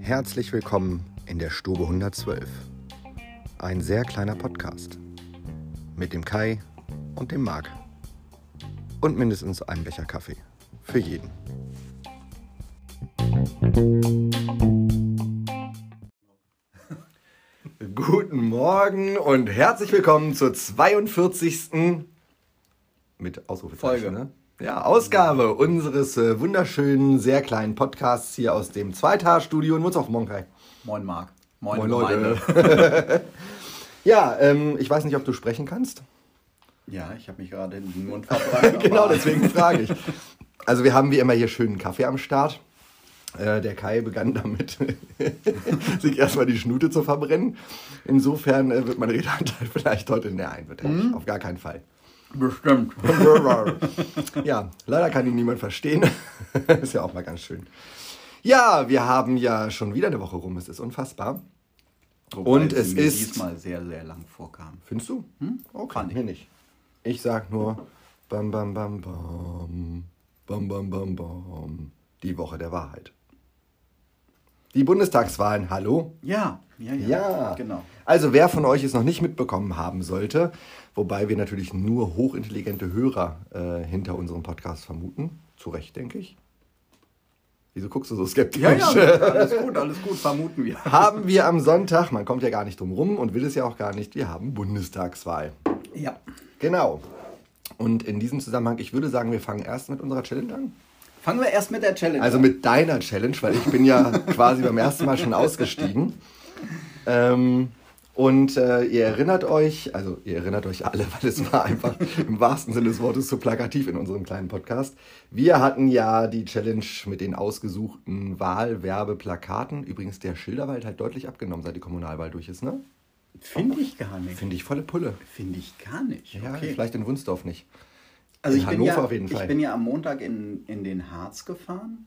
Herzlich willkommen in der Stube 112. Ein sehr kleiner Podcast. Mit dem Kai und dem Marc. Und mindestens einem Becher Kaffee. Für jeden. Guten Morgen und herzlich willkommen zur 42. mit Ausrufezeichen. Folge. Ne? Ja, Ausgabe unseres äh, wunderschönen, sehr kleinen Podcasts hier aus dem Zweitagsstudio in Munzhof. Moin, Kai. Moin Marc. Moin, Moin. Leute. Ja, ähm, ich weiß nicht, ob du sprechen kannst. Ja, ich habe mich gerade in den Mund verbrannt. genau, deswegen frage ich. Also wir haben wie immer hier schönen Kaffee am Start. Äh, der Kai begann damit, sich erstmal die Schnute zu verbrennen. Insofern äh, wird mein Redeanteil vielleicht heute näher ein. Wird er Mhm. Auf gar keinen Fall. Bestimmt. ja, leider kann ihn niemand verstehen. ist ja auch mal ganz schön. Ja, wir haben ja schon wieder eine Woche rum. Es ist unfassbar. Wobei Und es ist- diesmal sehr, sehr lang vorkam. Findest du? Okay, Fand ich. mir nicht. Ich sag nur bam bam bam bam bam bam bam bam die Woche der Wahrheit. Die Bundestagswahlen, hallo? Ja, ja, ja. Ja. Genau. Also wer von euch es noch nicht mitbekommen haben sollte, wobei wir natürlich nur hochintelligente Hörer äh, hinter unserem Podcast vermuten, zu Recht, denke ich. Wieso guckst du so skeptisch? Ja, ja, alles gut, alles gut, vermuten wir. haben wir am Sonntag, man kommt ja gar nicht drum rum und will es ja auch gar nicht, wir haben Bundestagswahl. Ja. Genau. Und in diesem Zusammenhang, ich würde sagen, wir fangen erst mit unserer Challenge an. Fangen wir erst mit der Challenge Also an. mit deiner Challenge, weil ich bin ja quasi beim ersten Mal schon ausgestiegen. Ähm, und äh, ihr erinnert euch, also ihr erinnert euch alle, weil es war einfach im wahrsten Sinne des Wortes so plakativ in unserem kleinen Podcast. Wir hatten ja die Challenge mit den ausgesuchten Wahlwerbeplakaten. Übrigens der Schilderwald hat deutlich abgenommen, seit die Kommunalwahl durch ist, ne? Finde ich gar nicht. Finde ich volle Pulle. Finde ich gar nicht. Ja, okay. vielleicht in Wunsdorf nicht. Also In ich bin, Hannover ja, auf jeden Fall. ich bin ja am Montag in, in den Harz gefahren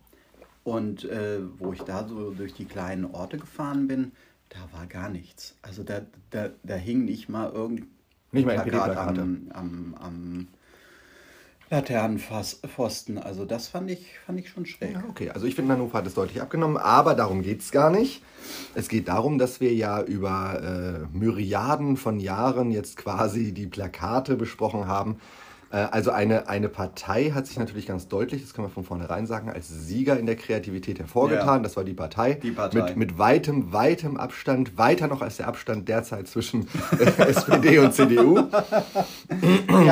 und äh, wo ich da so durch die kleinen Orte gefahren bin, da war gar nichts. Also da, da, da hing nicht mal irgendein Nicht mal Plakat am, am, am Laternenpfosten. Also das fand ich, fand ich schon schräg. Ja, okay. Also ich finde, Hannover hat es deutlich abgenommen, aber darum geht es gar nicht. Es geht darum, dass wir ja über äh, Myriaden von Jahren jetzt quasi die Plakate besprochen haben. Äh, also eine, eine Partei hat sich natürlich ganz deutlich, das können wir von vornherein sagen, als Sieger in der Kreativität hervorgetan. Ja. Das war die Partei. Die Partei. Mit, mit weitem, weitem Abstand, weiter noch als der Abstand derzeit zwischen SPD und CDU. Ja,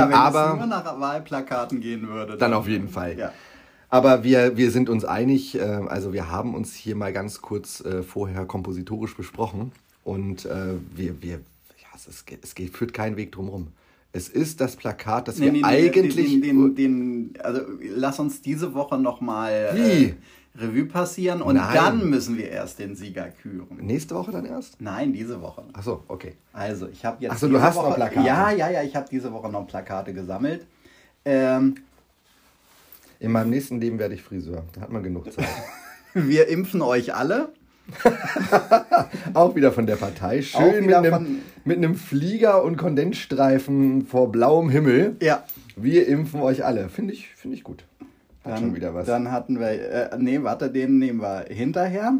wenn Aber- es nur nach Wahlplakaten gehen würde. Dann auf jeden Fall. Ja. Aber wir, wir sind uns einig, äh, also wir haben uns hier mal ganz kurz äh, vorher kompositorisch besprochen und wir, wir, ja, es, ist, es geht, führt kein Weg drum rum. Es ist das Plakat, das wir Nee, nee, nee, eigentlich... Den, den, den, also lass uns diese Woche nochmal äh, Revue passieren und Nein. dann müssen wir erst den Sieger küren. Nächste Woche dann erst? Nein, diese Woche. Ach so, okay. Also, ich habe jetzt. Ach so, du hast noch Woche, Plakate. Ja, ja, ja, ich habe diese Woche noch Plakate gesammelt. Ähm, In meinem nächsten Leben werde ich Friseur. Da hat man genug Zeit. wir impfen euch alle. Auch wieder von der Partei. Schön mit einem, mit einem Flieger und Kondensstreifen vor blauem Himmel. Ja. Wir impfen euch alle. Finde ich, finde ich gut. Hat Dann, schon wieder was. Dann hatten wir, äh, nee, warte, den nehmen wir hinterher.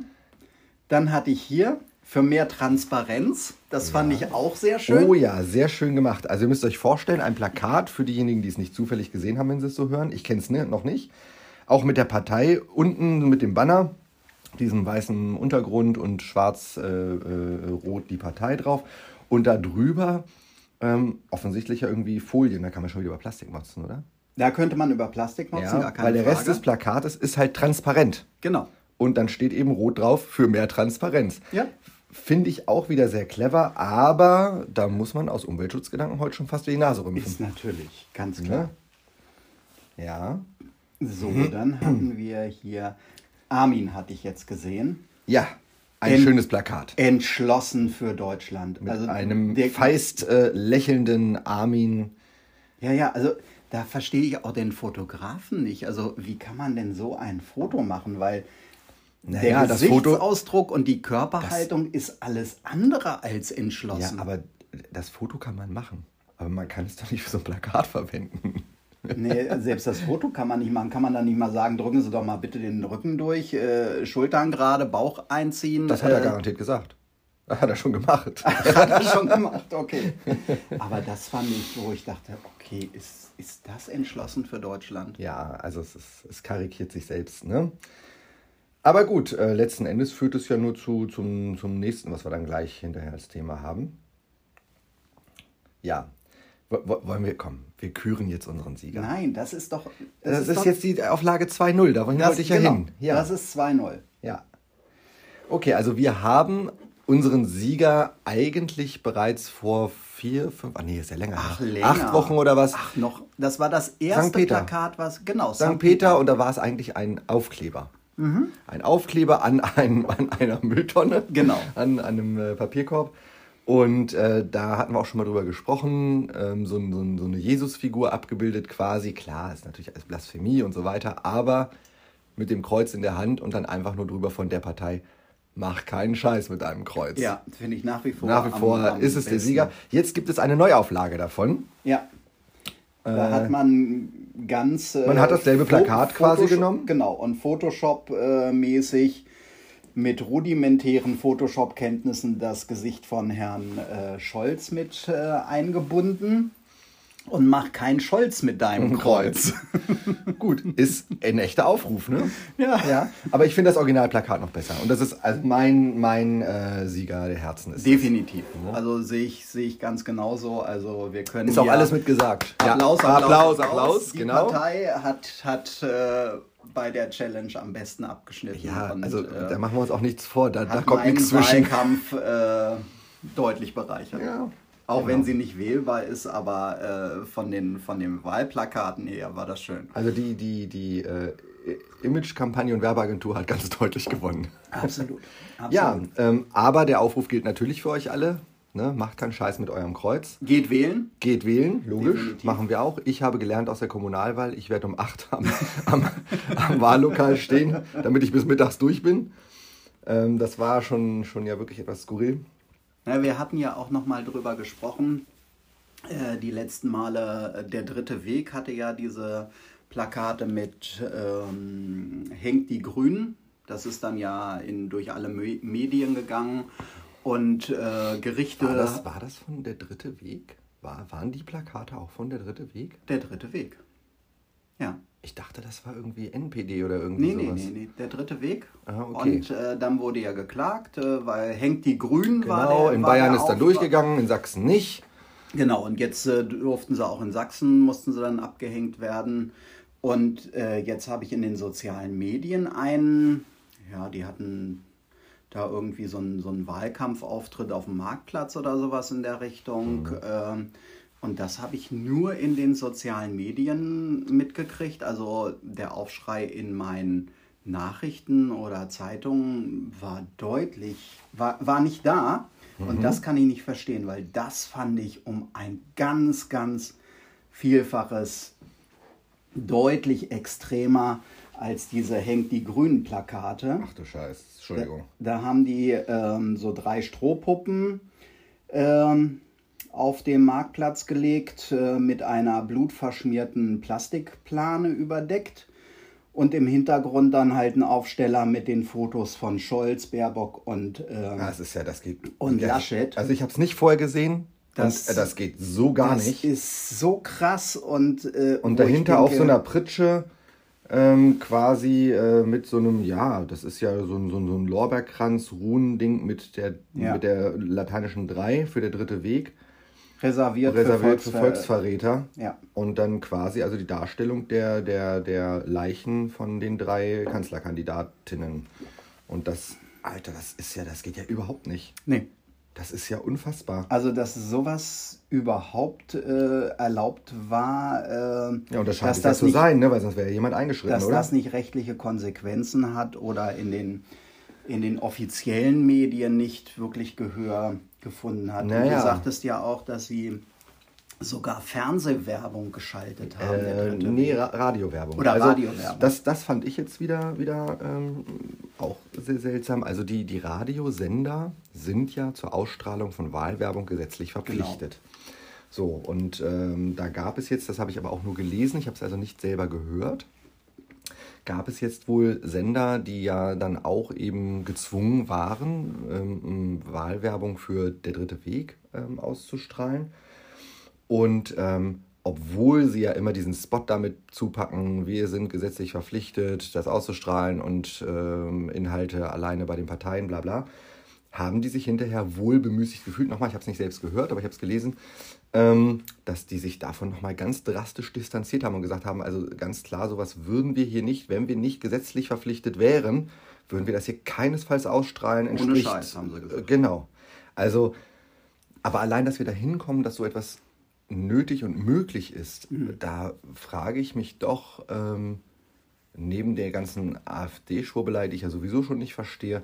Dann hatte ich hier für mehr Transparenz. Das fand ich auch sehr schön. Oh ja, sehr schön gemacht. Also ihr müsst euch vorstellen, ein Plakat für diejenigen, die es nicht zufällig gesehen haben, wenn sie es so hören. Ich kenne es ne, noch nicht. Auch mit der Partei unten mit dem Banner, diesem weißen Untergrund und schwarz-rot die Partei drauf. Und da drüber ähm, offensichtlich ja irgendwie Folien. Da kann man schon wieder über Plastik motzen, oder? Da könnte man über Plastik nutzen, Ja, gar keine weil der Frage. Rest des Plakates ist halt transparent. Genau. Und dann steht eben rot drauf für mehr Transparenz. Ja. Finde ich auch wieder sehr clever, aber da muss man aus Umweltschutzgedanken heute schon fast wie die Nase Ist rümpfen. natürlich, ganz klar. Ne? Ja. So, dann hatten wir hier, Armin hatte ich jetzt gesehen, Ja, ein En- schönes Plakat. entschlossen für Deutschland. Mit also einem feist äh, lächelnden Armin. Ja, ja, also da verstehe ich auch den Fotografen nicht. Also wie kann man denn so ein Foto machen? Weil Naja, der das Foto- Gesichtsausdruck und die Körperhaltung ist alles andere als Ja, entschlossen. aber das Foto kann man machen. Aber man kann es doch nicht für so ein Plakat verwenden. Nee, selbst das Foto kann man nicht machen. Kann man dann nicht mal sagen, drücken Sie doch mal bitte den Rücken durch, äh, Schultern gerade, Bauch einziehen. Das hat er äh, garantiert gesagt. Das hat er schon gemacht. Hat er schon gemacht, okay. Aber das fand ich, wo ich dachte, okay, ist, ist das entschlossen für Deutschland? Ja, also es, ist, es karikiert sich selbst, ne? Aber gut, äh, letzten Endes führt es ja nur zu, zum, zum nächsten, was wir dann gleich hinterher als Thema haben. Ja, wollen wir, komm, wir küren jetzt unseren Sieger. Nein, das ist doch... Das, ist, doch, jetzt die Auflage 2.0, da wollte das, ich ja genau, hin. Ja. Das ist 2-0. Ja. Okay, also wir haben unseren Sieger eigentlich bereits vor vier, fünf, ach nee, ist ja länger. Ach, länger. Acht Wochen oder was? Ach, noch, das war das erste Peter. Plakat, was, genau, St. Peter und da war es eigentlich ein Aufkleber. Ein Aufkleber an, ein, an einer Mülltonne. Genau. An, an einem äh, Papierkorb. Und äh, da hatten wir auch schon mal drüber gesprochen, ähm, so, so, so eine Jesusfigur abgebildet quasi. Klar, ist natürlich alles Blasphemie und so weiter, aber mit dem Kreuz in der Hand und dann einfach nur drüber von der Partei, mach keinen Scheiß mit einem Kreuz. Ja, finde ich nach wie vor. Nach wie am- vor am ist es der besten. Sieger. Jetzt gibt es eine Neuauflage davon. Ja. Da hat man ganz. äh, Man hat dasselbe Plakat quasi Photoshop- genommen? Genau, und Photoshop-mäßig mit rudimentären Photoshop-Kenntnissen das Gesicht von Herrn äh, Scholz mit äh, eingebunden. Und mach kein Scholz mit deinem Kreuz. Gut, ist ein echter Aufruf, ne? Ja. ja. Aber ich finde das Originalplakat noch besser. Und das ist also mein, mein äh, Sieger der Herzen. Ist, Definitiv. Also sehe ich, sehe ich ganz genauso. Also wir können. ist auch alles mit gesagt. Applaus, ja. Applaus, Applaus, Applaus, Die genau. Partei hat, hat äh, bei der Challenge am besten abgeschnitten. Ja, und, also äh, da machen wir uns auch nichts vor. Da, da kommt nichts zwischen. Wahlkampf äh, deutlich bereichert. Ja, Auch genau. wenn sie nicht wählbar ist, aber äh, von, den, von den Wahlplakaten her war das schön. Also die, die, die äh, Image-Kampagne und Werbeagentur hat ganz deutlich gewonnen. Absolut. Ja, ähm, aber der Aufruf gilt natürlich für euch alle. Ne? Macht keinen Scheiß mit eurem Kreuz. Geht wählen. Geht wählen, logisch, Definitiv. machen wir auch. Ich habe gelernt aus der Kommunalwahl, ich werde um 8 am, am, am Wahllokal stehen, damit ich bis mittags durch bin. Ähm, das war schon, schon ja wirklich etwas skurril. Ja, wir hatten ja auch noch mal drüber gesprochen. Äh, die letzten Male, äh, der dritte Weg hatte ja diese Plakate mit ähm, Hängt die Grünen. Das ist dann ja in, durch alle Me Medien gegangen. Und äh, Gerichte. War das, war das von der dritte Weg? War, waren die Plakate auch von der dritte Weg? Der dritte Weg. Ja. Ich dachte, das war irgendwie NPD oder irgendwie Nee, nee, sowas. nee, nee, der dritte Weg. Ah, okay. Und äh, dann wurde ja geklagt, äh, weil Hängt die Grünen war Genau, in Bayern ist dann Auftrag. durchgegangen, in Sachsen nicht. Genau, und jetzt äh, durften sie auch in Sachsen, mussten sie dann abgehängt werden. Und äh, jetzt habe ich in den sozialen Medien einen, ja, die hatten da irgendwie so einen, so einen Wahlkampfauftritt auf dem Marktplatz oder sowas in der Richtung. Ähm, und das habe ich nur in den sozialen Medien mitgekriegt. Also der Aufschrei in meinen Nachrichten oder Zeitungen war deutlich, war, war nicht da. Und das kann ich nicht verstehen, weil das fand ich um ein ganz, ganz Vielfaches deutlich extremer als diese Hängt die Grünen Plakate. Ach du Scheiß, Entschuldigung. Da haben die ähm, so drei Strohpuppen ähm, auf dem Marktplatz gelegt, äh, mit einer blutverschmierten Plastikplane überdeckt. Und im Hintergrund dann halt ein Aufsteller mit den Fotos von Scholz, Baerbock und ähm, Das ist ja, das geht. Und ja, Laschet. Also ich habe es nicht vorher gesehen. Das- und, äh, das geht so gar das nicht. ist so krass und äh, Und dahinter auf denke, so einer Pritsche ähm, quasi äh, mit so einem, ja, das ist ja so ein, so ein, so ein Lorbeerkranz, Runending mit der, Ja. mit der lateinischen 3 für der dritte Weg, reserviert, reserviert für, für Volksver Volksverräter. Ja. Und dann quasi, also die Darstellung der, der, der Leichen von den drei Kanzlerkandidatinnen. Und das, Alter, das ist ja, das geht ja überhaupt nicht. Nee. Das ist ja unfassbar. Also, dass sowas überhaupt äh, erlaubt war, äh, Ja, und das scheint dass das zu nicht, sein, ne? weil sonst wäre ja jemand eingeschritten, dass oder? das nicht rechtliche Konsequenzen hat oder in den, in den offiziellen Medien nicht wirklich Gehör gefunden hat. Und Naja. Du sagtest ja auch, dass sie sogar Fernsehwerbung geschaltet haben. Äh, nee. Ra Radiowerbung. Oder also, Radiowerbung. Das, das fand ich jetzt wieder, wieder ähm, auch sehr seltsam. Also die, die Radiosender sind ja zur Ausstrahlung von Wahlwerbung gesetzlich Genau. verpflichtet. So, und ähm, da gab es jetzt, das habe ich aber auch nur gelesen, ich habe es also nicht selber gehört, gab es jetzt wohl Sender, die ja dann auch eben gezwungen waren, ähm, Wahlwerbung für Der dritte Weg ähm, auszustrahlen. Und ähm, obwohl sie ja immer diesen Spot damit zupacken, wir sind gesetzlich verpflichtet, das auszustrahlen und ähm, Inhalte alleine bei den Parteien, bla bla, haben die sich hinterher wohl bemüßigt gefühlt, nochmal, ich habe es nicht selbst gehört, aber ich habe es gelesen, ähm, dass die sich davon nochmal ganz drastisch distanziert haben und gesagt haben, also ganz klar, sowas würden wir hier nicht, wenn wir nicht gesetzlich verpflichtet wären, würden wir das hier keinesfalls ausstrahlen. Entspricht, Ohne Scheiß, haben sie gesagt. Genau. Also, aber allein, dass wir da hinkommen, dass so etwas nötig und möglich ist, mhm. da frage ich mich doch, ähm, neben der ganzen AfD-Schwurbelei, die ich ja sowieso schon nicht verstehe,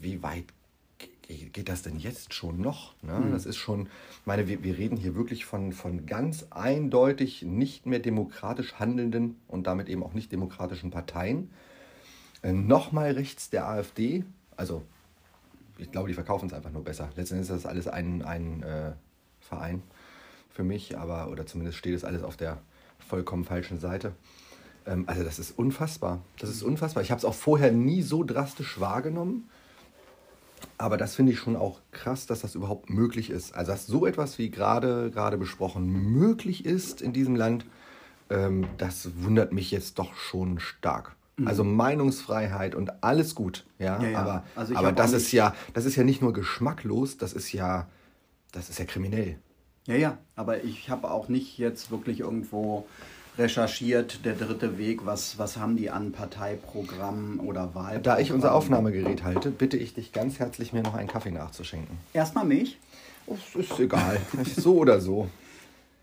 wie weit geht das denn jetzt schon noch? Ne? Mhm. Das ist schon, ich meine, wir, wir reden hier wirklich von, von ganz eindeutig nicht mehr demokratisch handelnden und damit eben auch nicht demokratischen Parteien. Äh, Nochmal rechts der AfD, also ich glaube, die verkaufen es einfach nur besser. Letztendlich ist das alles ein, ein äh, Verein für mich, aber oder zumindest steht es alles auf der vollkommen falschen Seite. Ähm, also das ist unfassbar. Das ist unfassbar. Ich habe es auch vorher nie so drastisch wahrgenommen. Aber das finde ich schon auch krass, dass das überhaupt möglich ist. Also, dass so etwas wie gerade, gerade besprochen möglich ist in diesem Land, ähm, das wundert mich jetzt doch schon stark. Mhm. Also Meinungsfreiheit und alles gut, ja. ja, ja. Aber, also aber das ist ja, das ist ja nicht nur geschmacklos, das ist ja, das ist ja kriminell. Ja, ja. Aber ich habe auch nicht jetzt wirklich irgendwo recherchiert, der dritte Weg, was, was haben die an Parteiprogrammen oder Wahlprogrammen? Da ich unser Aufnahmegerät halte, bitte ich dich ganz herzlich, mir noch einen Kaffee nachzuschenken. Erstmal mich? Oh, ist egal, so oder so.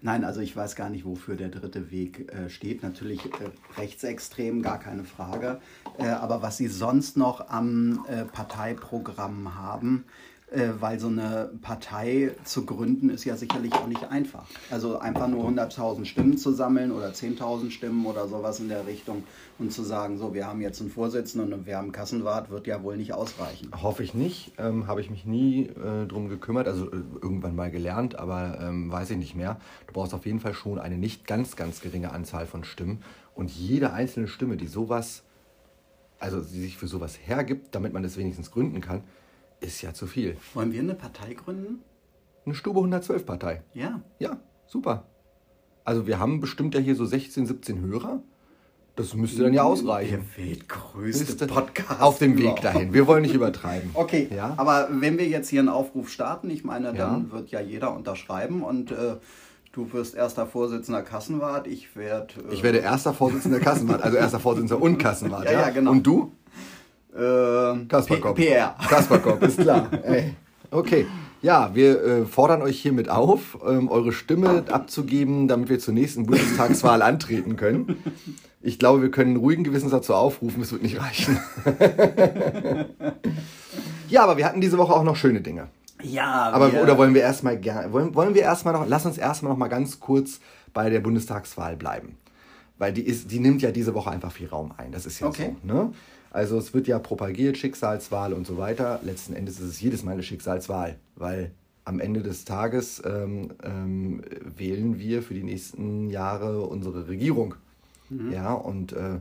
Nein, also ich weiß gar nicht, wofür der dritte Weg äh, steht. Natürlich äh, rechtsextrem, gar keine Frage. Äh, aber was Sie sonst noch am äh, Parteiprogramm haben, äh, weil so eine Partei zu gründen ist ja sicherlich auch nicht einfach. Also einfach nur 100.000 Stimmen zu sammeln oder 10.000 Stimmen oder sowas in der Richtung und zu sagen, so, wir haben jetzt einen Vorsitzenden und wir haben einen Kassenwart, wird ja wohl nicht ausreichen. Hoffe ich nicht. Ähm, Habe ich mich nie äh, drum gekümmert, also äh, irgendwann mal gelernt, aber ähm, weiß ich nicht mehr. Du brauchst auf jeden Fall schon eine nicht ganz, ganz geringe Anzahl von Stimmen und jede einzelne Stimme, die sowas, also die sich für sowas hergibt, damit man das wenigstens gründen kann, ist ja zu viel. Wollen wir eine Partei gründen? Eine Stube 112 Partei. Ja. Ja, super. Also wir haben bestimmt ja hier so 16, 17 Hörer. Das müsste dann ja ausreichen. Der weltgrößte Podcast. Auf dem Weg dahin. Wir wollen nicht übertreiben. Okay, ja? aber wenn wir jetzt hier einen Aufruf starten, ich meine, dann ja. wird ja jeder unterschreiben und äh, du wirst erster Vorsitzender Kassenwart, ich werde... Äh, ich werde erster Vorsitzender Kassenwart, also erster Vorsitzender und Kassenwart. ja, ja, ja, genau. Und du? Äh, Kasperkopf. PR. Kasperkopf, ist klar. Ey. Okay. Ja, wir äh, fordern euch hiermit auf, ähm, eure Stimme abzugeben, damit wir zur nächsten Bundestagswahl antreten können. Ich glaube, wir können ruhigen Gewissens dazu aufrufen, es wird nicht reichen. ja, aber wir hatten diese Woche auch noch schöne Dinge. Ja, aber wir, oder wollen wir erstmal gerne wollen, wollen wir erstmal noch lass uns erstmal noch mal ganz kurz bei der Bundestagswahl bleiben. Weil die ist die nimmt ja diese Woche einfach viel Raum ein, das ist ja okay. so, ne? Also es wird ja propagiert, Schicksalswahl und so weiter. Letzten Endes ist es jedes Mal eine Schicksalswahl, weil am Ende des Tages ähm, ähm, wählen wir für die nächsten Jahre unsere Regierung. Mhm. Ja, und äh,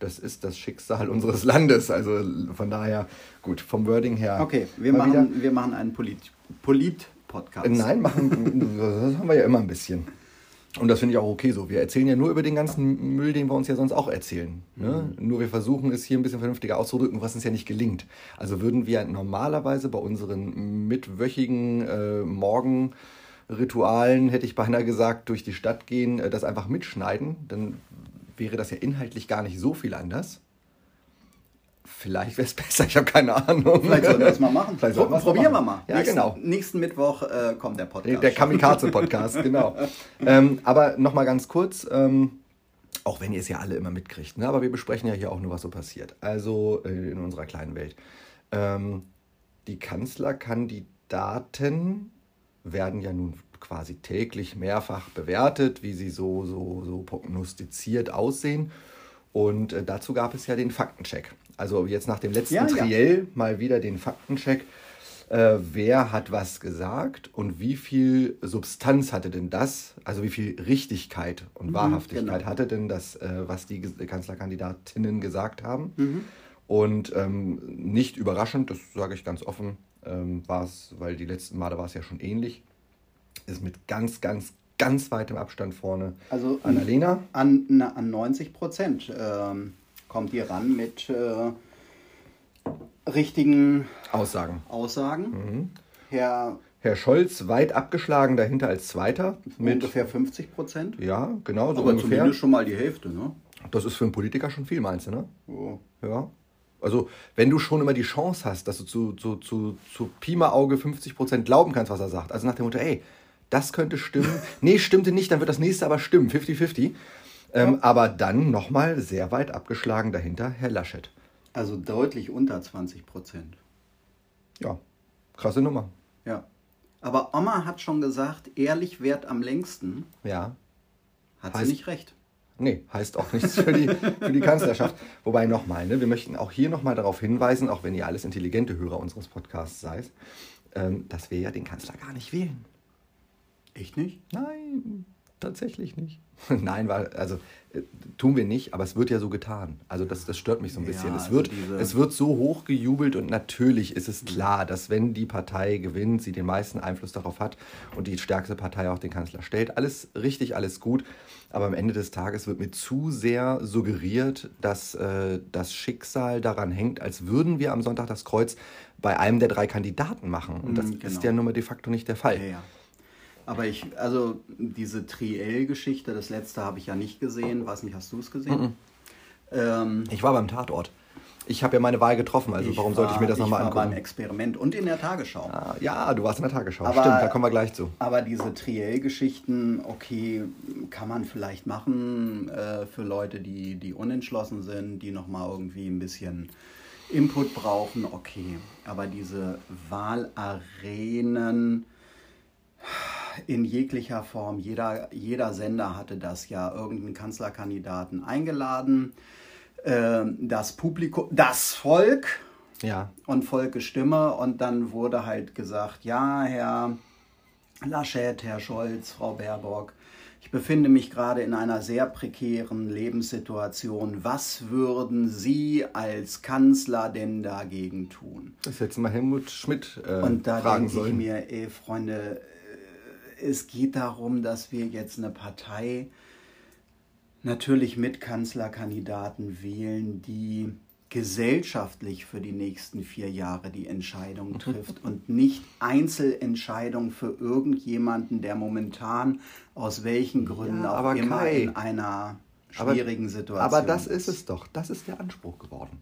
das ist das Schicksal unseres Landes. Also von daher, gut, vom Wording her. Okay, wir, machen, wir machen einen Polit-Podcast. Polit Nein, machen, das haben wir ja immer ein bisschen. Und das finde ich auch okay so. Wir erzählen ja nur über den ganzen Müll, den wir uns ja sonst auch erzählen. Ne? Mhm. Nur wir versuchen es hier ein bisschen vernünftiger auszudrücken, was uns ja nicht gelingt. Also würden wir normalerweise bei unseren mitwöchigen äh, Morgenritualen, hätte ich beinahe gesagt, durch die Stadt gehen, äh, das einfach mitschneiden, dann wäre das ja inhaltlich gar nicht so viel anders. Vielleicht wäre es besser, ich habe keine Ahnung. Vielleicht sollten wir das mal machen. Vielleicht Pro probieren wir mal. Ja, nächsten, genau. Nächsten Mittwoch äh, kommt der Podcast. Der Kamikaze-Podcast, genau. ähm, aber nochmal ganz kurz, ähm, auch wenn ihr es ja alle immer mitkriegt, ne? aber wir besprechen ja hier auch nur, was so passiert. Also äh, in unserer kleinen Welt. Ähm, die Kanzlerkandidaten werden ja nun quasi täglich mehrfach bewertet, wie sie so, so, so prognostiziert aussehen. Und äh, dazu gab es ja den Faktencheck. Also jetzt nach dem letzten ja, Triell ja. mal wieder den Faktencheck. äh, wer hat was gesagt und wie viel Substanz hatte denn das, also wie viel Richtigkeit und Wahrhaftigkeit genau. hatte denn das, äh, was die Kanzlerkandidatinnen gesagt haben. Mhm. Und ähm, nicht überraschend, das sage ich ganz offen, ähm, war es, weil die letzten Male war es ja schon ähnlich, ist mit ganz, ganz, ganz weitem Abstand vorne Also Annalena. an, na, an 90 Prozent ähm, kommt die ran mit äh, richtigen Aussagen. Aussagen. Mhm. Herr Herr Scholz weit abgeschlagen dahinter als Zweiter mit ungefähr 50 Prozent. ja genau so Aber ungefähr. zumindest schon mal die Hälfte, ne? Das ist für einen Politiker schon viel, meinst du, ne? So. Ja. Also, wenn du schon immer die Chance hast, dass du zu, zu, zu, zu Pima Auge 50% glauben kannst, was er sagt. Also nach dem Motto, ey, das könnte stimmen. nee, stimmte nicht, dann wird das nächste aber stimmen. 50-50. Ähm, Aber dann nochmal sehr weit abgeschlagen dahinter Herr Laschet. Also deutlich unter 20 Prozent. Ja, krasse Nummer. Ja. Aber Oma hat schon gesagt, ehrlich währt am längsten. Ja. Hat Heißt- sie nicht recht. Nee, heißt auch nichts für die, für die Kanzlerschaft. Wobei nochmal, ne, wir möchten auch hier nochmal darauf hinweisen, auch wenn ihr alles intelligente Hörer unseres Podcasts seid, ähm, dass wir ja den Kanzler gar nicht wählen. Echt nicht? Nein, tatsächlich nicht. Nein, weil, also äh, tun wir nicht, aber es wird ja so getan. Also das, das stört mich so ein Ja, bisschen. es, also wird, diese- es wird so hoch gejubelt und natürlich ist es klar, dass wenn die Partei gewinnt, sie den meisten Einfluss darauf hat und die stärkste Partei auch den Kanzler stellt. Alles richtig, alles gut. Aber am Ende des Tages wird mir zu sehr suggeriert, dass äh, das Schicksal daran hängt, als würden wir am Sonntag das Kreuz bei einem der drei Kandidaten machen. Und das Mhm, ist genau. ja nun mal de facto nicht der Fall. Ja, ja. Aber ich, also diese Triell-Geschichte, das letzte habe ich ja nicht gesehen. Weiß nicht, hast du es gesehen? Ähm, Ich war beim Tatort. Ich habe ja meine Wahl getroffen, also warum sollte ich mir das nochmal Ich war beim angucken? Experiment und in der Tagesschau. Ah, Ja, du warst in der Tagesschau. Aber- Stimmt, da kommen wir gleich zu. Aber diese Triell-Geschichten, okay, kann man vielleicht machen äh, für Leute, die, die unentschlossen sind, die nochmal irgendwie ein bisschen Input brauchen, okay. Aber diese Wahlarenen in jeglicher Form, jeder, jeder Sender hatte das ja, irgendeinen Kanzlerkandidaten eingeladen. Ähm, das Publikum, das Volk, Ja, und Volke Stimme und dann wurde halt gesagt, ja, Herr Laschet, Herr Scholz, Frau Baerbock, ich befinde mich gerade in einer sehr prekären Lebenssituation. Was würden Sie als Kanzler denn dagegen tun? das hätte mal Helmut Schmidt äh, Und da fragen denke ich sollen. mir, ey Freunde, es geht darum, dass wir jetzt eine Partei natürlich mit Kanzlerkandidaten wählen, die gesellschaftlich für die nächsten vier Jahre die Entscheidung trifft und nicht Einzelentscheidungen für irgendjemanden, der momentan aus welchen Gründen Ja, auch aber immer Kai, in einer Aber- schwierigen Situation Aber das ist es doch. Das ist der Anspruch geworden.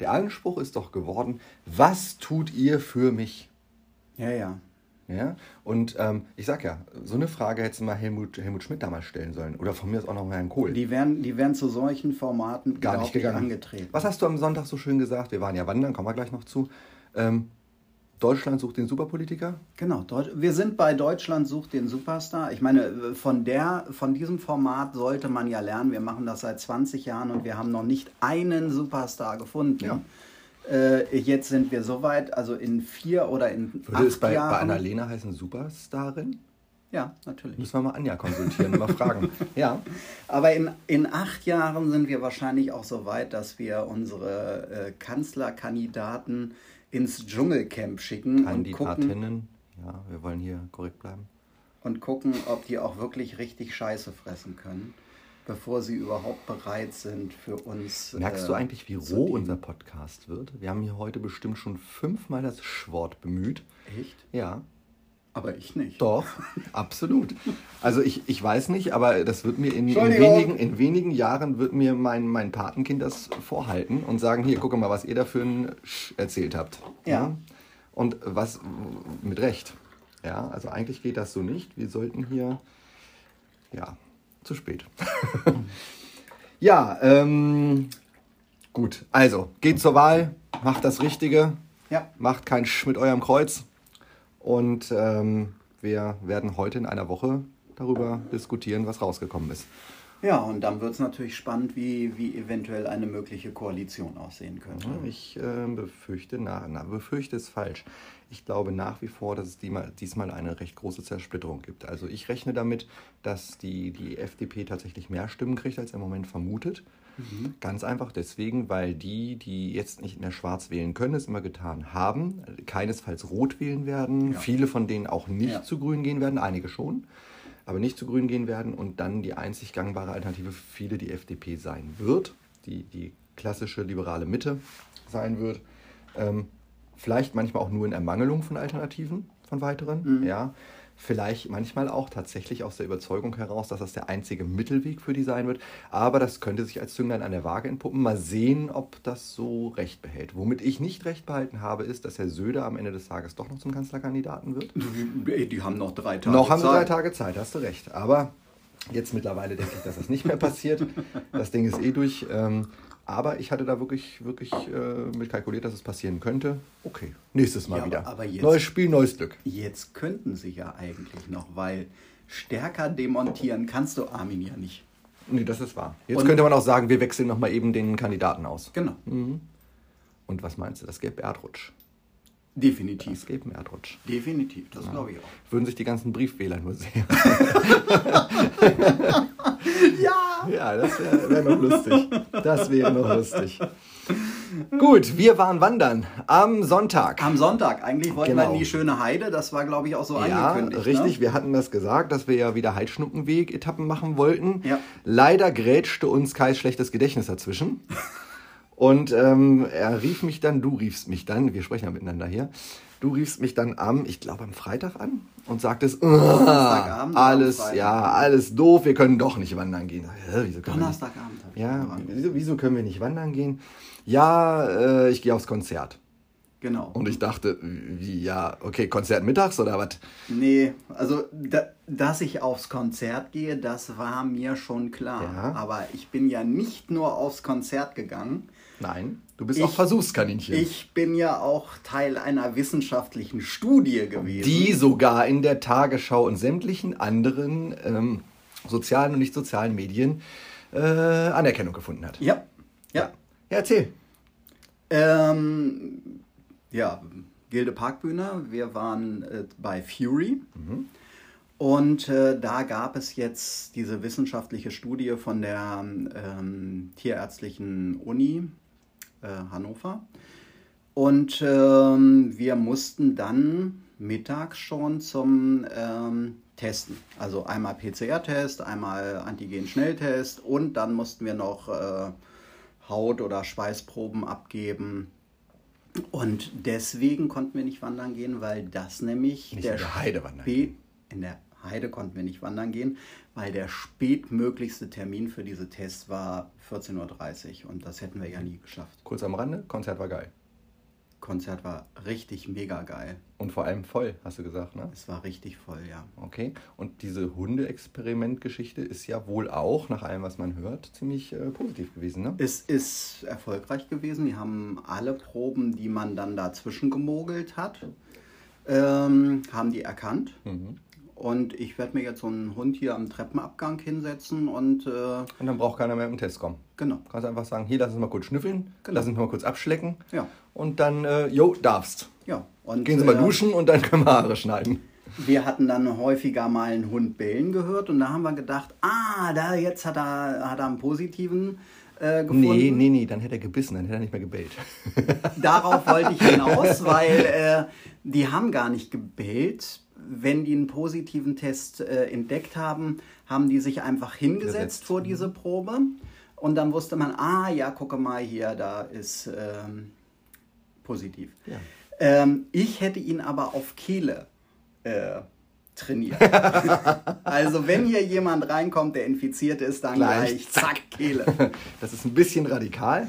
Der Anspruch ist doch geworden, was tut ihr für mich? Ja, ja. Ja? Und ähm, ich sag ja, so eine Frage hättest du mal Helmut, Helmut Schmidt damals stellen sollen. Oder von mir aus auch noch mal Herrn Kohl. Die wären, die wären zu solchen Formaten Gar nicht gegangen. angetreten. Was hast du am Sonntag so schön gesagt? Wir waren ja wandern, kommen wir gleich noch zu. Ähm, Deutschland sucht den Superpolitiker. Genau, wir sind bei Deutschland sucht den Superstar. Ich meine, von, der, von diesem Format sollte man ja lernen. Wir machen das seit 20 Jahren und wir haben noch nicht einen Superstar gefunden. Ja. Äh, jetzt sind wir soweit, also in vier oder in Würde acht es bei, bei Jahren. Annalena heißen Superstarin? ja, natürlich. Müssen wir mal Anja konsultieren, mal fragen. Ja. Aber in, in acht Jahren sind wir wahrscheinlich auch so weit, dass wir unsere äh, Kanzlerkandidaten ins Dschungelcamp schicken und gucken, Kandidatinnen. Ja, wir wollen hier korrekt bleiben. und gucken, ob die auch wirklich richtig Scheiße fressen können, bevor sie überhaupt bereit sind für uns. Merkst äh, du eigentlich, wie roh unser Podcast wird? Wir haben hier heute bestimmt schon fünfmal das Schwort bemüht. Echt? Ja, Aber ich nicht. doch, absolut. Also ich, ich weiß nicht, aber das wird mir in, in, wenigen, in wenigen Jahren wird mir mein, mein Patenkind das vorhalten und sagen, hier, gucke mal, was ihr da für ein Sch erzählt habt. Ja. Und was mit Recht. Ja, also eigentlich geht das so nicht. Wir sollten hier, ja, zu spät. ja, ähm, gut. Also, geht zur Wahl, macht das Richtige, Ja. macht keinen Sch mit eurem Kreuz. Und ähm, wir werden heute in einer Woche darüber diskutieren, was rausgekommen ist. Ja, und dann wird es natürlich spannend, wie, wie eventuell eine mögliche Koalition aussehen könnte. Ich äh, befürchte, na, na, befürchte ist falsch. Ich glaube nach wie vor, dass es diesmal eine recht große Zersplitterung gibt. Also ich rechne damit, dass die, die FDP tatsächlich mehr Stimmen kriegt, als er im Moment vermutet. Mhm. Ganz einfach deswegen, weil die, die jetzt nicht mehr schwarz wählen können, es immer getan haben, keinesfalls rot wählen werden. Ja. Viele von denen auch nicht ja. zu grün gehen werden, einige schon aber nicht zu Grün gehen werden und dann die einzig gangbare Alternative für viele die FDP sein wird, die, die klassische liberale Mitte sein wird. Ähm, vielleicht manchmal auch nur in Ermangelung von Alternativen von weiteren, mhm. ja. Vielleicht manchmal auch tatsächlich aus der Überzeugung heraus, dass das der einzige Mittelweg für die sein wird. Aber das könnte sich als Zünglein an der Waage entpuppen. Mal sehen, ob das so recht behält. Womit ich nicht recht behalten habe, ist, dass Herr Söder am Ende des Tages doch noch zum Kanzlerkandidaten wird. Die, haben noch drei Tage noch Zeit. Noch haben sie drei Tage Zeit, hast du recht. Aber jetzt mittlerweile denke ich, dass das nicht mehr passiert. Das Ding ist eh durch. Ähm, aber ich hatte da wirklich, wirklich äh, mit kalkuliert, dass es passieren könnte. Okay, nächstes Mal ja, wieder. Aber jetzt, neues Spiel, neues Glück. Jetzt könnten sie ja eigentlich noch, weil stärker demontieren kannst du Armin ja nicht. Nee, das ist wahr. Jetzt Und, könnte man auch sagen, wir wechseln nochmal eben den Kandidaten aus. Genau. Mhm. Und was meinst du? Das gäbe Erdrutsch. Definitiv. Es gäbe einen Erdrutsch. Definitiv, das ja. glaube ich auch. Würden sich die ganzen Briefwähler nur sehen. ja! Das wäre wär noch lustig. Das wäre noch lustig. Gut, wir waren wandern am Sonntag. Am Sonntag. Eigentlich wollten genau. wir in die schöne Heide. Das war, glaube ich, auch so ja, angekündigt. Ne? Richtig, ne? wir hatten das gesagt, dass wir ja wieder Heidschnuckenweg-Etappen machen wollten. Ja. Leider grätschte uns Kais schlechtes Gedächtnis dazwischen. Und ähm, er rief mich dann, du riefst mich dann, wir sprechen ja miteinander hier, du riefst mich dann am, ich glaube am Freitag an und sagtest, alles, ja, alles doof, wir können doch nicht wandern gehen. Wieso können Donnerstagabend. Ja, wieso, wieso, können wir nicht wandern gehen? Ja, äh, ich gehe aufs Konzert. Genau. Und ich dachte, wie, ja, okay, Konzert mittags oder was? Nee, also, da, dass ich aufs Konzert gehe, das war mir schon klar. Ja. Aber ich bin ja nicht nur aufs Konzert gegangen, Nein, du bist ich, auch Versuchskaninchen. Ich bin ja auch Teil einer wissenschaftlichen Studie gewesen. Die sogar in der Tagesschau und sämtlichen anderen ähm, sozialen und nicht sozialen Medien äh, Anerkennung gefunden hat. Ja. Ja. ja. erzähl. Ähm, ja, Gilde Parkbühne. Wir waren äh, bei Fury. Mhm. Und äh, da gab es jetzt diese wissenschaftliche Studie von der ähm, Tierärztlichen Uni äh, Hannover. Und ähm, wir mussten dann mittags schon zum ähm, Testen. Also einmal PCR-Test, einmal Antigen-Schnelltest und dann mussten wir noch äh, Haut- oder Schweißproben abgeben. Und deswegen konnten wir nicht wandern gehen, weil das nämlich nicht der in der Heide wandern. In der Heide konnten wir nicht wandern gehen, weil der spätmöglichste Termin für diese Tests war 14.30 Uhr und das hätten wir ja nie geschafft. Kurz am Rande, Konzert war geil. Konzert war richtig mega geil. Und vor allem voll, hast du gesagt, ne? Es war richtig voll, ja. Okay. Und diese Hunde-Experiment-Geschichte ist ja wohl auch, nach allem, was man hört, ziemlich äh, positiv gewesen, ne? Es ist erfolgreich gewesen. Die haben alle Proben, die man dann dazwischen gemogelt hat, ähm, haben die erkannt. Mhm. Und ich werde mir jetzt so einen Hund hier am Treppenabgang hinsetzen und. Äh, und dann braucht keiner mehr im Test kommen. Genau. Du kannst einfach sagen: Hier, lass uns mal kurz schnüffeln, genau. lass uns mal kurz abschlecken. Ja. Und dann, äh, jo, darfst. Ja. Und, Gehen Sie mal äh, duschen und dann können wir Haare schneiden. Wir hatten dann häufiger mal einen Hund bellen gehört und da haben wir gedacht: Ah, da jetzt hat er, hat er einen positiven. Äh, gefunden. Nee, nee, nee, dann hätte er gebissen, dann hätte er nicht mehr gebellt. Darauf wollte ich hinaus, weil äh, die haben gar nicht gebellt wenn die einen positiven Test äh, entdeckt haben, haben die sich einfach hingesetzt Gesetzt. vor diese Probe. Und dann wusste man, ah ja, gucke mal hier, da ist ähm, positiv. Ja. Ähm, ich hätte ihn aber auf Kehle äh, trainiert. also wenn hier jemand reinkommt, der infiziert ist, dann gleich, gleich zack, Kehle. Das ist ein bisschen radikal.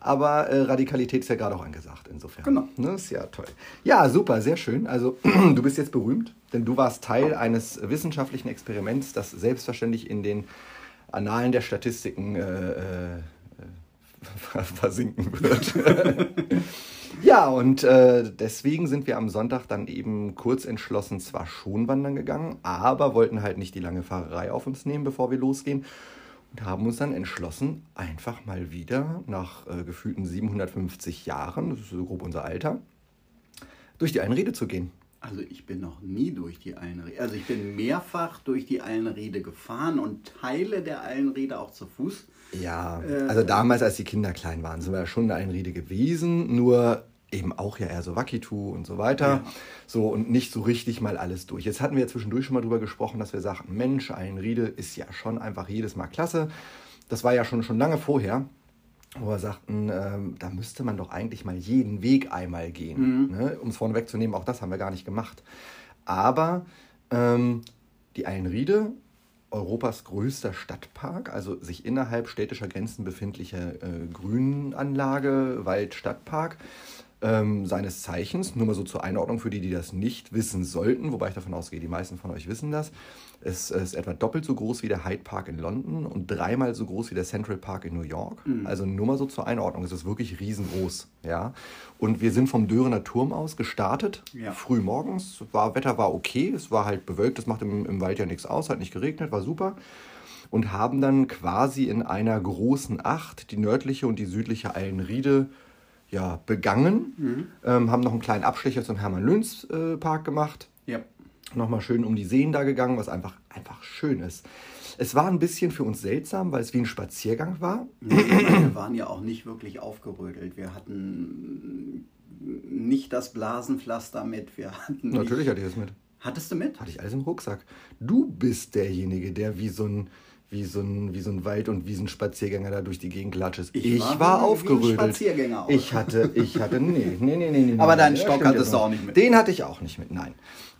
Aber äh, Radikalität ist ja gerade auch angesagt, insofern. Genau. Ne, ist ja toll. Ja, super, sehr schön. Also, du bist jetzt berühmt, denn du warst Teil eines wissenschaftlichen Experiments, das selbstverständlich in den Annalen der Statistiken äh, äh, versinken wird. ja, und äh, deswegen sind wir am Sonntag dann eben kurz entschlossen zwar schon wandern gegangen, aber wollten halt nicht die lange Fahrerei auf uns nehmen, bevor wir losgehen und haben uns dann entschlossen, einfach mal wieder nach äh, gefühlten 750 Jahren, das ist so grob unser Alter, durch die Einrede zu gehen. Also ich bin noch nie durch die Eilenriede. Also ich bin mehrfach durch die Eilenriede gefahren und Teile der Eilenriede auch zu Fuß. Ja, also damals, als die Kinder klein waren, sind wir ja schon eine Einrede gewesen, nur eben auch ja eher so Wakitu und so weiter. Ja. So und nicht so richtig mal alles durch. Jetzt hatten wir ja zwischendurch schon mal drüber gesprochen, dass wir sagten, Mensch, Einrede ist ja schon einfach jedes Mal klasse. Das war ja schon, schon lange vorher wo wir sagten, ähm, da müsste man doch eigentlich mal jeden Weg einmal gehen. Ne? Um es vorne wegzunehmen, auch das haben wir gar nicht gemacht. Aber ähm, die Eilenriede, Europas größter Stadtpark, also sich innerhalb städtischer Grenzen befindliche äh, Grünanlage, Wald, Stadtpark, ähm, seines Zeichens, nur mal so zur Einordnung für die, die das nicht wissen sollten, wobei ich davon ausgehe, die meisten von euch wissen das. Es ist etwa doppelt so groß wie der Hyde Park in London und dreimal so groß wie der Central Park in New York. Also nur mal so zur Einordnung, es ist wirklich riesengroß. Ja? Und wir sind vom Dörener Turm aus gestartet, Ja. früh morgens. War, Wetter war okay, es war halt bewölkt, das macht im, im Wald ja nichts aus, hat nicht geregnet, war super und haben dann quasi in einer großen Acht die nördliche und die südliche Eilenriede ja, begangen. Ähm, haben noch einen kleinen Abstecher zum Hermann-Löns-Park gemacht. Ja. Nochmal schön um die Seen da gegangen, was einfach, einfach schön ist. Es war ein bisschen für uns seltsam, weil es wie ein Spaziergang war. Wir waren ja auch nicht wirklich aufgerödelt. Wir hatten nicht das Blasenpflaster mit. Wir hatten Natürlich hatte ich das mit. Hattest du mit? Hatte ich alles im Rucksack. Du bist derjenige, der wie so ein, wie so ein, wie so ein Wald- und Wiesenspaziergänger da durch die Gegend klatscht. Ich, Ich war, war aufgerödelt. Ich hatte, ich hatte, nee, nee, nee, nee, nee. Aber deinen nee, Stock hattest du auch nicht mit. Den hatte ich auch nicht mit, nein.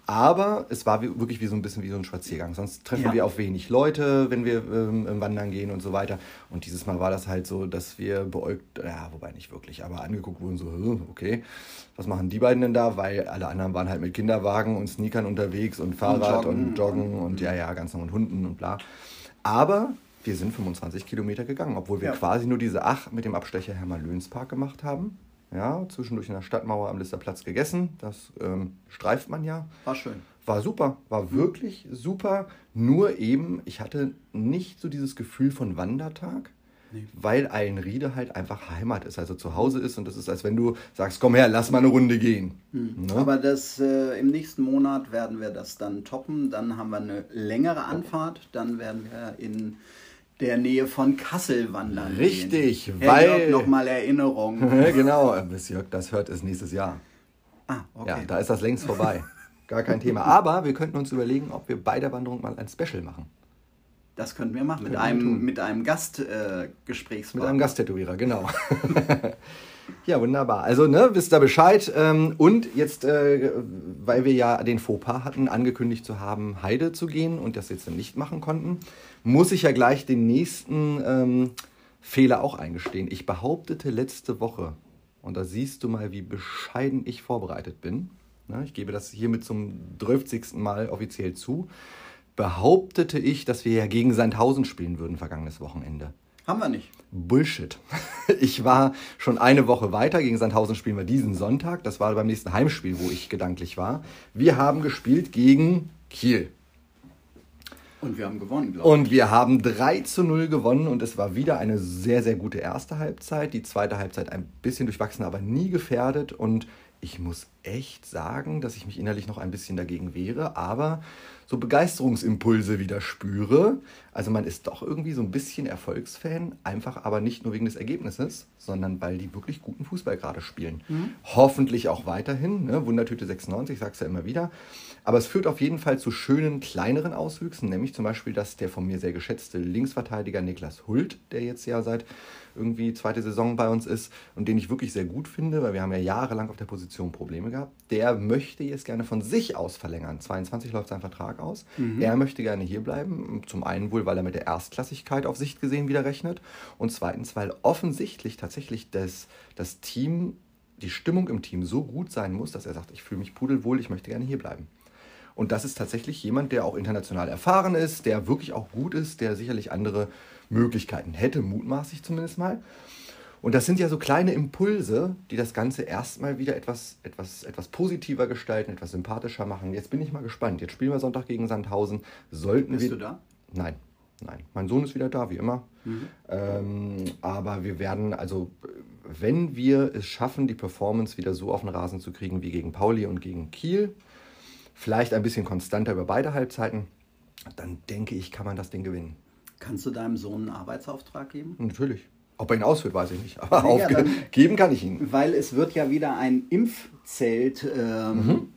Aber es war wirklich wie so ein bisschen wie so ein Spaziergang. Sonst treffen Ja. wir auf wenig Leute, wenn wir ähm, wandern gehen und so weiter. Und dieses Mal war das halt so, dass wir beäugt, ja, wobei nicht wirklich, aber angeguckt wurden so, "Hm, okay, was machen die beiden denn da? Weil alle anderen waren halt mit Kinderwagen und Sneakern unterwegs und Fahrrad und joggen. Joggen und, ja, ja, ganz normal und Hunden und bla. Aber wir sind 25 Kilometer gegangen, obwohl wir Ja. quasi nur diese Ach mit dem Abstecher Hermann-Löns-Park gemacht haben. Ja, zwischendurch in der Stadtmauer am Listerplatz gegessen. Das ähm, streift man ja. War schön. War super, war wirklich super. Nur eben, ich hatte nicht so dieses Gefühl von Wandertag, weil Eilenriede halt einfach Heimat ist, also zu Hause ist. Und das ist, als wenn du sagst, komm her, lass mal eine Runde gehen. Ne? Aber das, äh, im nächsten Monat werden wir das dann toppen. Dann haben wir eine längere Anfahrt. Dann werden wir in der Nähe von Kassel wandern. Richtig, gehen. weil- Herr Jörg, nochmal Erinnerung. genau, bis Jörg das hört, ist nächstes Jahr. Ah, okay. Ja, da ist das längst vorbei. Gar kein Thema. Aber wir könnten uns überlegen, ob wir bei der Wanderung mal ein Special machen. Das könnten wir machen. Mit einem, mit einem Mit Gastgesprächspartner. einem Gasttätowierer, genau. ja, wunderbar. Also, ne, wisst ihr Bescheid. Ähm, und jetzt, äh, weil wir ja den Fauxpas hatten, angekündigt zu haben, Heide zu gehen und das jetzt nicht machen konnten, muss ich ja gleich den nächsten ähm, Fehler auch eingestehen. Ich behauptete letzte Woche, und da siehst du mal, wie bescheiden ich vorbereitet bin. Ne, ich gebe das hiermit zum 12. Mal offiziell zu. Behauptete ich, dass wir ja gegen Sandhausen spielen würden vergangenes Wochenende. Haben wir nicht. Bullshit. Ich war schon eine Woche weiter. Gegen Sandhausen spielen wir diesen Sonntag. Das war beim nächsten Heimspiel, wo ich gedanklich war. Wir haben gespielt gegen Kiel. Und wir haben gewonnen, glaube ich. Und wir haben 3 zu 0 gewonnen und es war wieder eine sehr, sehr gute erste Halbzeit. Die zweite Halbzeit ein bisschen durchwachsen, aber nie gefährdet. Und ich muss echt sagen, dass ich mich innerlich noch ein bisschen dagegen wehre, aber so Begeisterungsimpulse wieder spüre. Also man ist doch irgendwie so ein bisschen Erfolgsfan, einfach aber nicht nur wegen des Ergebnisses, sondern weil die wirklich guten Fußball gerade spielen. Hoffentlich auch weiterhin, ne? Wundertüte 96, ich sag's ja immer wieder. Aber es führt auf jeden Fall zu schönen kleineren Auswüchsen, nämlich zum Beispiel, dass der von mir sehr geschätzte Linksverteidiger Niklas Hult, der jetzt ja seit irgendwie zweite Saison bei uns ist und den ich wirklich sehr gut finde, weil wir haben ja jahrelang auf der Position Probleme gehabt, der möchte jetzt gerne von sich aus verlängern. 22 läuft sein Vertrag aus. Er möchte gerne hier bleiben. Zum einen wohl, weil er mit der Erstklassigkeit auf Sicht gesehen wieder rechnet und zweitens, weil offensichtlich tatsächlich das, das Team, die Stimmung im Team so gut sein muss, dass er sagt, ich fühle mich pudelwohl, ich möchte gerne hier bleiben. Und das ist tatsächlich jemand, der auch international erfahren ist, der wirklich auch gut ist, der sicherlich andere Möglichkeiten hätte, mutmaßlich zumindest mal. Und das sind ja so kleine Impulse, die das Ganze erstmal wieder etwas, etwas, etwas positiver gestalten, etwas sympathischer machen. Jetzt bin ich mal gespannt. Jetzt spielen wir Sonntag gegen Sandhausen. Sollten Bist wir. du da? Nein. nein. Mein Sohn ist wieder da, wie immer. Mhm. Ähm, aber wir werden, also wenn wir es schaffen, die Performance wieder so auf den Rasen zu kriegen wie gegen Pauli und gegen Kiel, vielleicht ein bisschen konstanter über beide Halbzeiten, dann denke ich, kann man das Ding gewinnen. Kannst du deinem Sohn einen Arbeitsauftrag geben? Natürlich. Ob er ihn ausführt, weiß ich nicht. Aber ja, geben kann ich ihn. Weil es wird ja wieder ein Impfzelt ähm, mhm.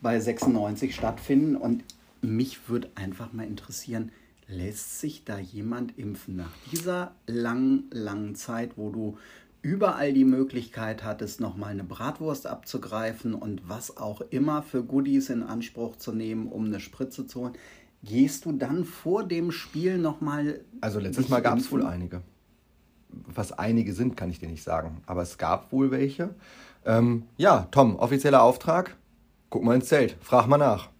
bei 96 stattfinden. Und mich würde einfach mal interessieren, lässt sich da jemand impfen nach dieser langen, langen Zeit, wo du überall die Möglichkeit hattest, nochmal eine Bratwurst abzugreifen und was auch immer für Goodies in Anspruch zu nehmen, um eine Spritze zu holen. Gehst du dann vor dem Spiel nochmal. Also letztes Mal gab es wohl einige. Was einige sind, kann ich dir nicht sagen. Aber es gab wohl welche. Ähm, ja, Tom, offizieller Auftrag. Guck mal ins Zelt. Frag mal nach.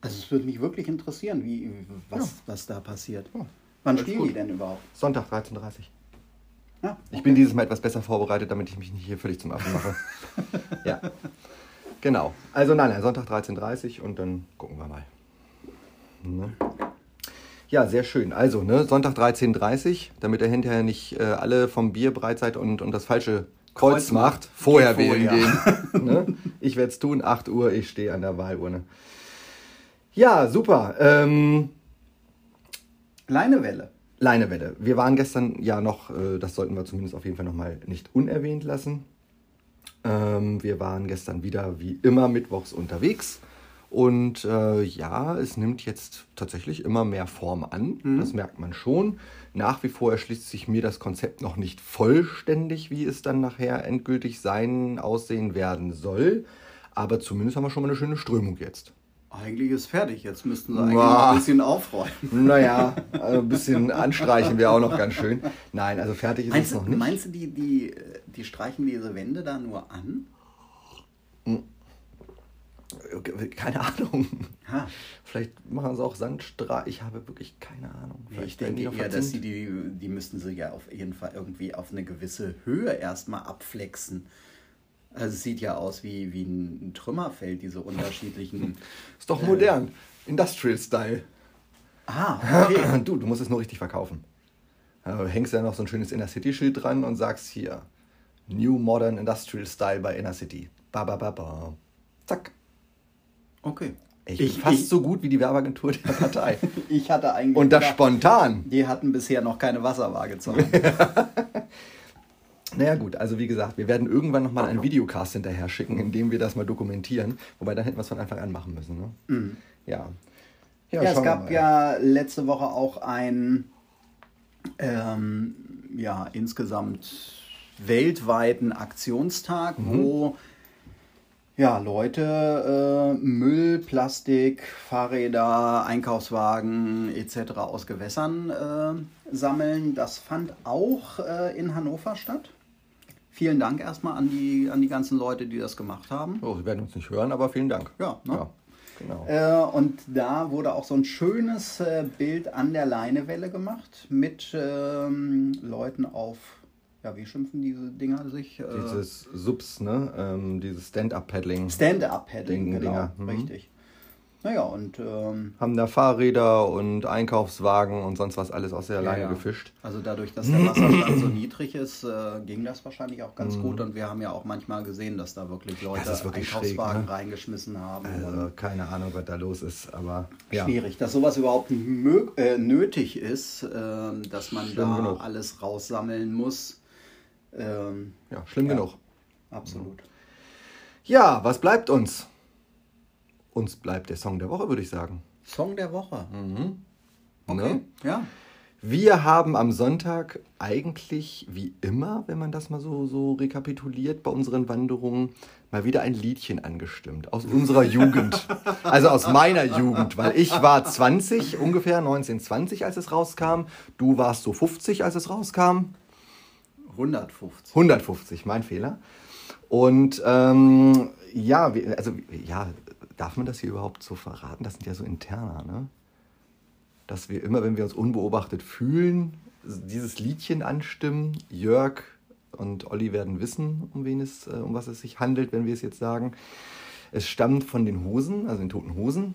Also es würde mich wirklich interessieren, wie, was, ja. was da passiert. Ja, Wann spielen gut. die denn überhaupt? Sonntag 13.30 Uhr. Okay. Ich bin dieses Mal etwas besser vorbereitet, damit ich mich nicht hier völlig zum Affen mache. ja. Genau. Also nein, nein, Sonntag 13.30 Uhr und dann gucken wir mal. Ne? Ja, sehr schön. Also, ne, Sonntag 13.30 Uhr, damit er hinterher nicht äh, alle vom Bier bereit seid und, und das falsche Kreuz, Kreuz macht. Vorher wählen gehen. ne? Ich werde es tun, 8 Uhr, ich stehe an der Wahlurne. Ja, super. Ähm, Leinewelle. Leinewelle. Wir waren gestern ja noch, äh, das sollten wir zumindest auf jeden Fall nochmal nicht unerwähnt lassen. Ähm, wir waren gestern wieder wie immer mittwochs unterwegs und äh, ja, es nimmt jetzt tatsächlich immer mehr Form an. Mhm. Das merkt man schon. Nach wie vor erschließt sich mir das Konzept noch nicht vollständig, wie es dann nachher endgültig sein, aussehen werden soll. Aber zumindest haben wir schon mal eine schöne Strömung jetzt. Eigentlich ist fertig. Jetzt müssten sie eigentlich Boah. ein bisschen aufräumen. Naja, also ein bisschen anstreichen wäre auch noch ganz schön. Nein, also fertig ist meinst es noch nicht. Meinst du, die, die, die streichen diese Wände da nur an? Keine Ahnung. Ha. Vielleicht machen sie auch Sandstrahl. Ich habe wirklich keine Ahnung. Vielleicht ich denke eher, dass sie die, die müssten sie ja auf jeden Fall irgendwie auf eine gewisse Höhe erstmal abflexen. Also es sieht ja aus wie, wie ein Trümmerfeld, diese unterschiedlichen. Ist doch modern. Äh, Industrial Style. Ah, okay. Du, du musst es nur richtig verkaufen. Du hängst ja noch so ein schönes Inner City-Schild dran und sagst hier: New Modern Industrial Style bei Inner City. Ba, ba, ba, ba. Zack. Okay. Ich, ich fast ich, so gut wie die Werbeagentur der Partei. ich hatte eigentlich. Und das gedacht, spontan. Die hatten bisher noch keine Wasserwaage zu Naja gut, also wie gesagt, wir werden irgendwann nochmal einen Videocast hinterher schicken, in dem wir das mal dokumentieren. Wobei dann hätten wir es von Anfang an machen müssen. Ne? Mhm. Ja. Ja, ja es gab ja letzte Woche auch ein ähm, ja, insgesamt weltweiten Aktionstag, mhm. wo ja, Leute äh, Müll, Plastik, Fahrräder, Einkaufswagen etc. aus Gewässern äh, sammeln. Das fand auch äh, in Hannover statt. Vielen Dank erstmal an die, an die ganzen Leute, die das gemacht haben. Oh, Sie werden uns nicht hören, aber vielen Dank. Ja, ne? ja genau. Äh, und da wurde auch so ein schönes äh, Bild an der Leinewelle gemacht mit ähm, Leuten auf ja, wie schimpfen diese Dinger sich? Äh, dieses Subs, ne? Ähm, dieses Stand-Up-Paddling. Stand-Up-Paddling, genau, mhm. richtig. Naja, und. Ähm, Haben da Fahrräder und Einkaufswagen und sonst was alles aus der Leine ja, ja. gefischt. Also dadurch, dass der Wasserstand so niedrig ist, äh, ging das wahrscheinlich auch ganz mhm. gut. Und wir haben ja auch manchmal gesehen, dass da wirklich Leute ja, wirklich Einkaufswagen schräg, ne? reingeschmissen haben. Also keine Ahnung, was da los ist, aber. Schwierig, dass sowas überhaupt äh, nötig ist, ähm, dass man Schlimm da genug. alles raussammeln muss. Ähm, ja, schlimm ja, genug. Absolut. Ja, was bleibt uns? Uns bleibt der Song der Woche, würde ich sagen. Song der Woche. Mhm. Okay, ne? ja. Wir haben am Sonntag eigentlich wie immer, wenn man das mal so, so rekapituliert bei unseren Wanderungen, mal wieder ein Liedchen angestimmt aus unserer Jugend. Also aus meiner Jugend, weil ich war 20, ungefähr 1920, als es rauskam. Du warst so 50, als es rauskam. 150. 150, mein Fehler. Und ähm, ja, also ja, darf man das hier überhaupt so verraten? Das sind ja so interner, ne? Dass wir immer, wenn wir uns unbeobachtet fühlen, dieses Liedchen anstimmen. Jörg und Olli werden wissen, um wen es, äh, um was es sich handelt, wenn wir es jetzt sagen. Es stammt von den Hosen, also den Toten Hosen.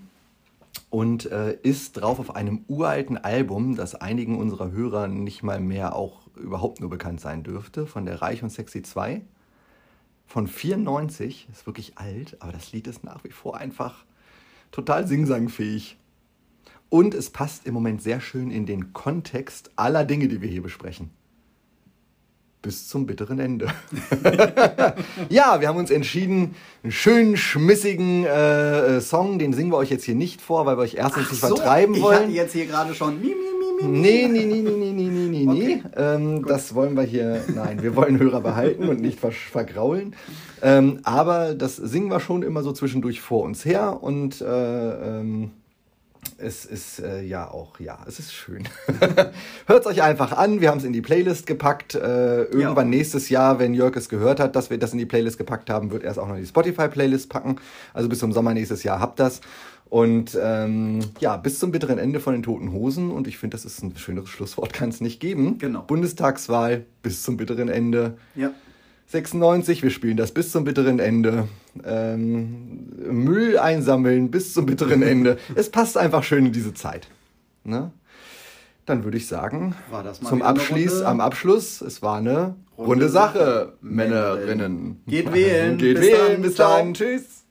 und äh, ist drauf auf einem uralten Album, das einigen unserer Hörer nicht mal mehr auch überhaupt nur bekannt sein dürfte, von der Reich und Sexy 2 von 94, ist wirklich alt, aber das Lied ist nach wie vor einfach total singsangfähig. Und es passt im Moment sehr schön in den Kontext aller Dinge, die wir hier besprechen. Bis zum bitteren Ende. ja, wir haben uns entschieden, einen schönen, schmissigen äh, Song, den singen wir euch jetzt hier nicht vor, weil wir euch erstens nicht so, vertreiben wollen. Ich hatte jetzt hier gerade schon mi, mi, Nee, nee, nee, nee, nee, nee, nee, nee, okay. ähm, das wollen wir hier, nein, wir wollen Hörer behalten und nicht vergraulen. Ähm, aber das singen wir schon immer so zwischendurch vor uns her und äh, ähm, es ist äh, ja auch, ja, es ist schön. Hört es euch einfach an. Wir haben es in die Playlist gepackt. Äh, irgendwann ja. nächstes Jahr, wenn Jörg es gehört hat, dass wir das in die Playlist gepackt haben, wird er es auch noch in die Spotify-Playlist packen. Also bis zum Sommer nächstes Jahr habt das. Und ähm, ja, bis zum bitteren Ende von den Toten Hosen. Und ich finde, das ist ein schöneres Schlusswort, kann es nicht geben. Genau. Bundestagswahl bis zum bitteren Ende. Ja. 96, wir spielen das bis zum bitteren Ende. Ähm, Müll einsammeln bis zum bitteren Ende. es passt einfach schön in diese Zeit. Ne? Dann würde ich sagen, zum Abschluss, am Abschluss, es war eine runde, runde Sache, Männerinnen. Geht wählen. Geht bis wählen. Dann. Bis dann. Tschüss.